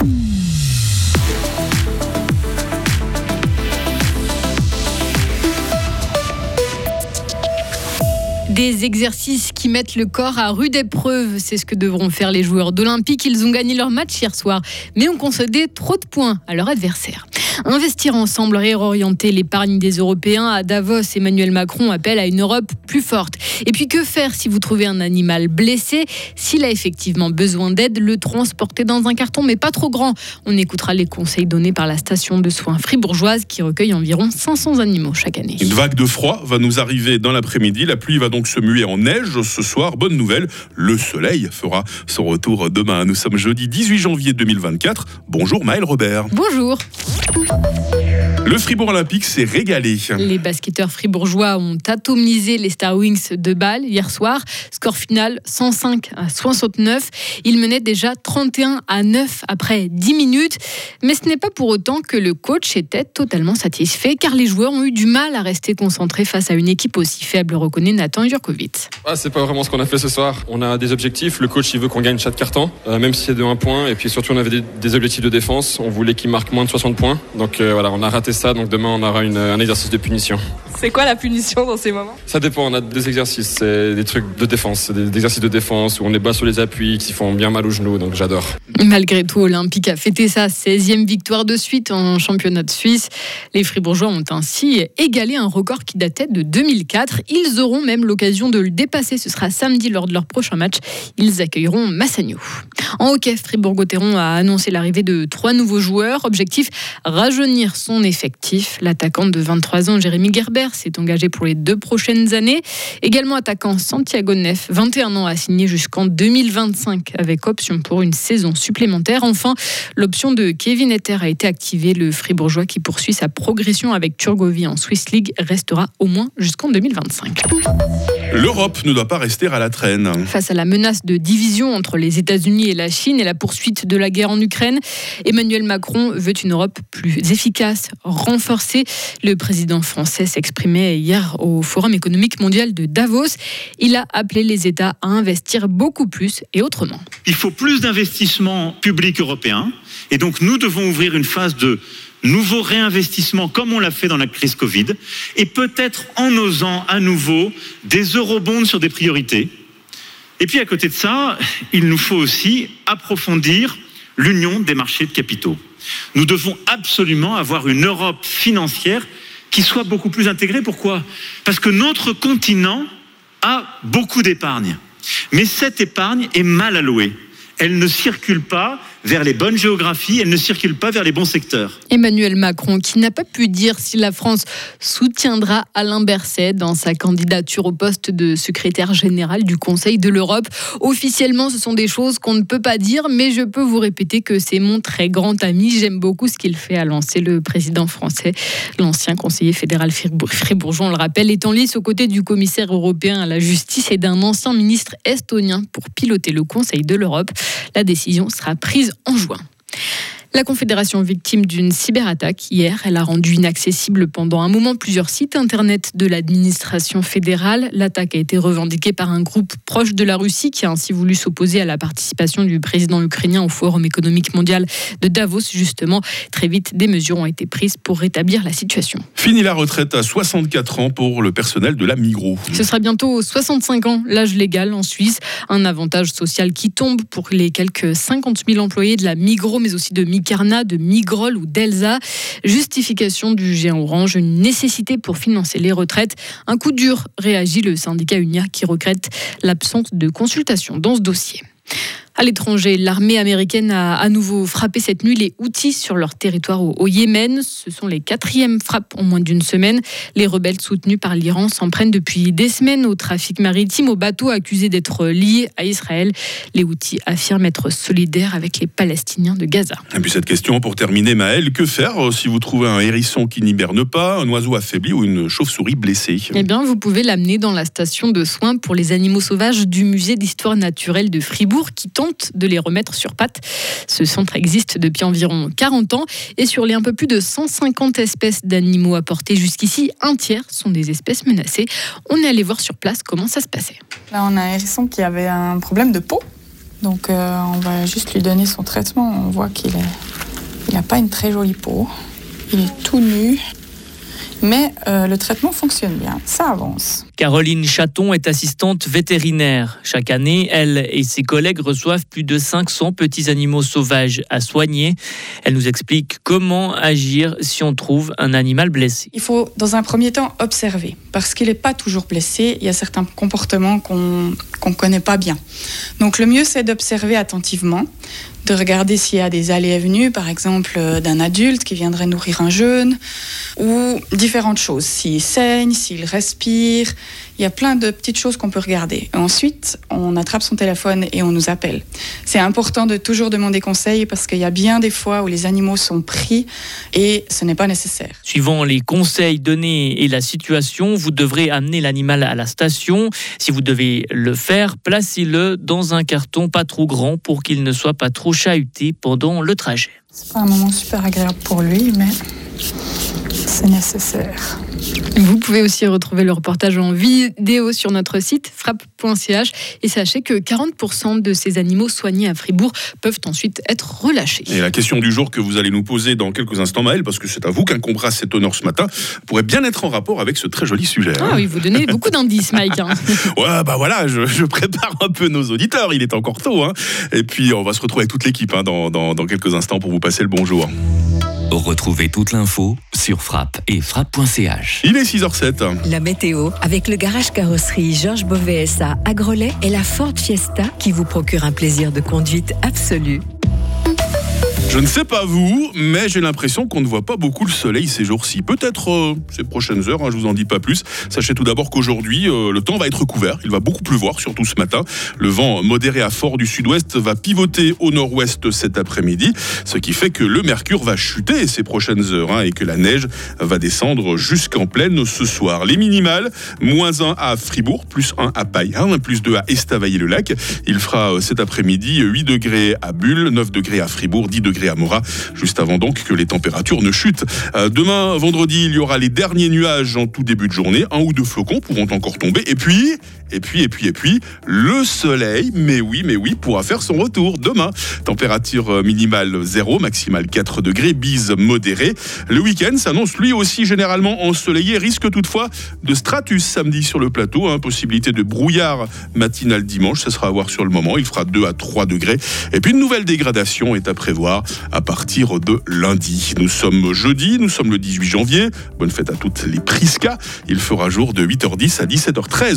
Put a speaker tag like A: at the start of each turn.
A: Mm. Des exercices qui mettent le corps à rude épreuve, c'est ce que devront faire les joueurs d'Olympique. Ils ont gagné leur match hier soir, mais ont concédé trop de points à leur adversaire. Investir ensemble, réorienter l'épargne des Européens. À Davos, Emmanuel Macron appelle à une Europe plus forte. Et puis que faire si vous trouvez un animal blessé? S'il a effectivement besoin d'aide, le transporter dans un carton, mais pas trop grand. On écoutera les conseils donnés par la station de soins fribourgeoise qui recueille environ 500 animaux chaque année.
B: Une vague de froid va nous arriver dans l'après-midi. La pluie va donc se muer en neige ce soir. Bonne nouvelle, le soleil fera son retour demain. Nous sommes jeudi 18 janvier 2024. Bonjour Maël Robert.
A: Bonjour.
B: Le Fribourg Olympique s'est régalé.
A: Les basketteurs fribourgeois ont atomisé les Star Wings de Bâle hier soir. Score final 105 à 69. Ils menaient déjà 31 à 9 après 10 minutes. Mais ce n'est pas pour autant que le coach était totalement satisfait car les joueurs ont eu du mal à rester concentrés face à une équipe aussi faible, reconnaît Nathan Jurkovic.
C: Ah, c'est pas vraiment ce qu'on a fait ce soir. On a des objectifs. Le coach il veut qu'on gagne chaque carton, euh, même si c'est de 1 point. Et puis surtout on avait des, des objectifs de défense. On voulait qu'ils marquent moins de 60 points. Donc euh, voilà, on a raté ça. Donc demain, on aura une, un exercice de punition.
D: C'est quoi la punition dans ces moments?
C: Ça dépend. On a des exercices, c'est des trucs de défense, des, des exercices de défense où on est bas sur les appuis, qui font bien mal aux genoux. Donc j'adore.
A: Malgré tout, Olympique a fêté sa 16e victoire de suite en championnat de Suisse. Les Fribourgeois ont ainsi égalé un record qui datait de 2004. Ils auront même l'occasion de le dépasser. Ce sera samedi lors de leur prochain match. Ils accueilleront Massagno. En hockey, Fribourg-Gotteron a annoncé l'arrivée de trois nouveaux joueurs. Objectif rajeunir son effectif. L'attaquant de 23 ans, Jérémy Gerber, s'est engagé pour les deux prochaines années. Également attaquant Santiago Neff, 21 ans, a signé jusqu'en 2025 avec option pour une saison supplémentaire. Enfin, l'option de Kevin Etter a été activée. Le Fribourgeois qui poursuit sa progression avec Turgovie en Swiss League restera au moins jusqu'en 2025.
B: L'Europe ne doit pas rester à la traîne.
A: Face à la menace de division entre les États-Unis et la Chine et la poursuite de la guerre en Ukraine, Emmanuel Macron veut une Europe plus efficace, renforcée. Le président français s'exprimait hier au Forum économique mondial de Davos. Il a appelé les États à investir beaucoup plus et autrement.
E: Il faut plus d'investissements publics européens et donc nous devons ouvrir une phase de nouveaux réinvestissements comme on l'a fait dans la crise Covid et peut-être en osant à nouveau des eurobonds sur des priorités. Et puis à côté de ça, il nous faut aussi approfondir l'union des marchés de capitaux. Nous devons absolument avoir une Europe financière qui soit beaucoup plus intégrée. Pourquoi? Parce que notre continent a beaucoup d'épargne. Mais cette épargne est mal allouée. Elle ne circule pas vers les bonnes géographies, elle ne circule pas vers les bons secteurs.
A: Emmanuel Macron, qui n'a pas pu dire si la France soutiendra Alain Berset dans sa candidature au poste de secrétaire général du Conseil de l'Europe. Officiellement, ce sont des choses qu'on ne peut pas dire, mais je peux vous répéter que c'est mon très grand ami. J'aime beaucoup ce qu'il fait, a lancé le président français. L'ancien conseiller fédéral fribourgeois, on le rappelle, est en lice aux côtés du commissaire européen à la justice et d'un ancien ministre estonien pour piloter le Conseil de l'Europe. La décision sera prise en juin. La Confédération victime d'une cyberattaque hier, elle a rendu inaccessible pendant un moment plusieurs sites internet de l'administration fédérale. L'attaque a été revendiquée par un groupe proche de la Russie qui a ainsi voulu s'opposer à la participation du président ukrainien au Forum économique mondial de Davos. Justement, très vite, des mesures ont été prises pour rétablir la situation.
B: Fini la retraite à 64 ans pour le personnel de la Migros.
A: Ce sera bientôt 65 ans, l'âge légal en Suisse. Un avantage social qui tombe pour les quelques 50 000 employés de la Migros, mais aussi de Micarna, de Migrol ou d'Elsa. Justification du géant orange, une nécessité pour financer les retraites. Un coup dur, réagit le syndicat UNIA qui regrette l'absence de consultation dans ce dossier. À l'étranger, l'armée américaine a à nouveau frappé cette nuit les outils sur leur territoire au, au Yémen. Ce sont les quatrièmes frappes en moins d'une semaine. Les rebelles soutenus par l'Iran s'en prennent depuis des semaines au trafic maritime, aux bateaux accusés d'être liés à Israël. Les outils affirment être solidaires avec les Palestiniens de Gaza.
B: Et puis cette question pour terminer, Maël, que faire euh, si vous trouvez un hérisson qui n'hiberne pas, un oiseau affaibli ou une chauve-souris blessée?
A: Eh bien, vous pouvez l'amener dans la station de soins pour les animaux sauvages du musée d'histoire naturelle de Fribourg qui tente de les remettre sur pattes. Ce centre existe depuis environ 40 ans et sur les un peu plus de 150 espèces d'animaux apportés jusqu'ici, un tiers sont des espèces menacées. On est allé voir sur place comment ça se passait.
D: Là, on a un hérisson qui avait un problème de peau.
F: Donc euh, on va juste lui donner son traitement. On voit qu'il n'a pas une très jolie peau. Il est tout nu. Mais euh, le traitement fonctionne bien, ça avance.
G: Caroline Chaton est assistante vétérinaire. Chaque année, elle et ses collègues reçoivent plus de 500 petits animaux sauvages à soigner. Elle nous explique comment agir si on trouve un animal blessé.
F: Il faut dans un premier temps observer, parce qu'il n'est pas toujours blessé. Il y a certains comportements qu'on ne connaît pas bien. Donc le mieux, c'est d'observer attentivement de regarder s'il y a des allées et venues, par exemple euh, d'un adulte qui viendrait nourrir un jeune, ou différentes choses. S'il saigne, s'il respire, il y a plein de petites choses qu'on peut regarder. Ensuite, on attrape son téléphone et on nous appelle. C'est important de toujours demander conseil parce qu'il y a bien des fois où les animaux sont pris et ce n'est pas nécessaire.
G: Suivant les conseils donnés et la situation, vous devrez amener l'animal à la station. Si vous devez le faire, placez-le dans un carton pas trop grand pour qu'il ne soit pas trop chahuté pendant le trajet.
F: C'est pas un moment super agréable pour lui, mais c'est nécessaire.
A: Vous pouvez aussi retrouver le reportage en vidéo sur notre site frappe.ch et sachez que 40% de ces animaux soignés à Fribourg peuvent ensuite être relâchés.
B: Et la question du jour que vous allez nous poser dans quelques instants, Maël, parce que c'est à vous qu'incombera cet honneur ce matin, pourrait bien être en rapport avec ce très joli sujet.
A: Hein. Ah oui, vous donnez beaucoup d'indices, Mike. Hein.
B: ouais, bah voilà, je, prépare un peu nos auditeurs, il est encore tôt. Hein. Et puis on va se retrouver avec toute l'équipe dans, dans quelques instants pour vous passer le bonjour.
H: Retrouvez toute l'info sur frappe et frappe.ch.
B: Il est 6h07.
I: La météo avec le garage carrosserie Georges Beauvais à Grelais et la Ford Fiesta qui vous procure un plaisir de conduite absolu.
B: Je ne sais pas vous, mais j'ai l'impression qu'on ne voit pas beaucoup le soleil ces jours-ci. Peut-être euh, ces prochaines heures, hein, je vous en dis pas plus. Sachez tout d'abord qu'aujourd'hui, euh, le temps va être couvert. Il va beaucoup pleuvoir, surtout ce matin. Le vent modéré à fort du sud-ouest va pivoter au nord-ouest cet après-midi, ce qui fait que le mercure va chuter ces prochaines heures hein, et que la neige va descendre jusqu'en pleine ce soir. Les minimales, moins 1 à Fribourg, plus 1 à Payerne, plus 2 à Estavayer-le-Lac. Il fera euh, cet après-midi 8 degrés à Bulle, 9 degrés à Fribourg, 10 degrés à Mora, juste avant donc que les températures ne chutent. Euh, demain, vendredi, il y aura les derniers nuages en tout début de journée. Un ou deux flocons pourront encore tomber. Et puis, et puis, et puis, et puis, le soleil, mais oui, mais oui, pourra faire son retour demain. Température euh, minimale 0, maximale 4 degrés, bise modérée. Le week-end s'annonce lui aussi généralement ensoleillé, risque toutefois de stratus samedi sur le plateau, hein, possibilité de brouillard matinal dimanche, ça sera à voir sur le moment, il fera 2 à 3 degrés. Et puis une nouvelle dégradation est à prévoir à partir de lundi. Nous sommes jeudi, nous sommes le 18 janvier. Bonne fête à toutes les Prisca. Il fera jour de 8h10 à 17h13.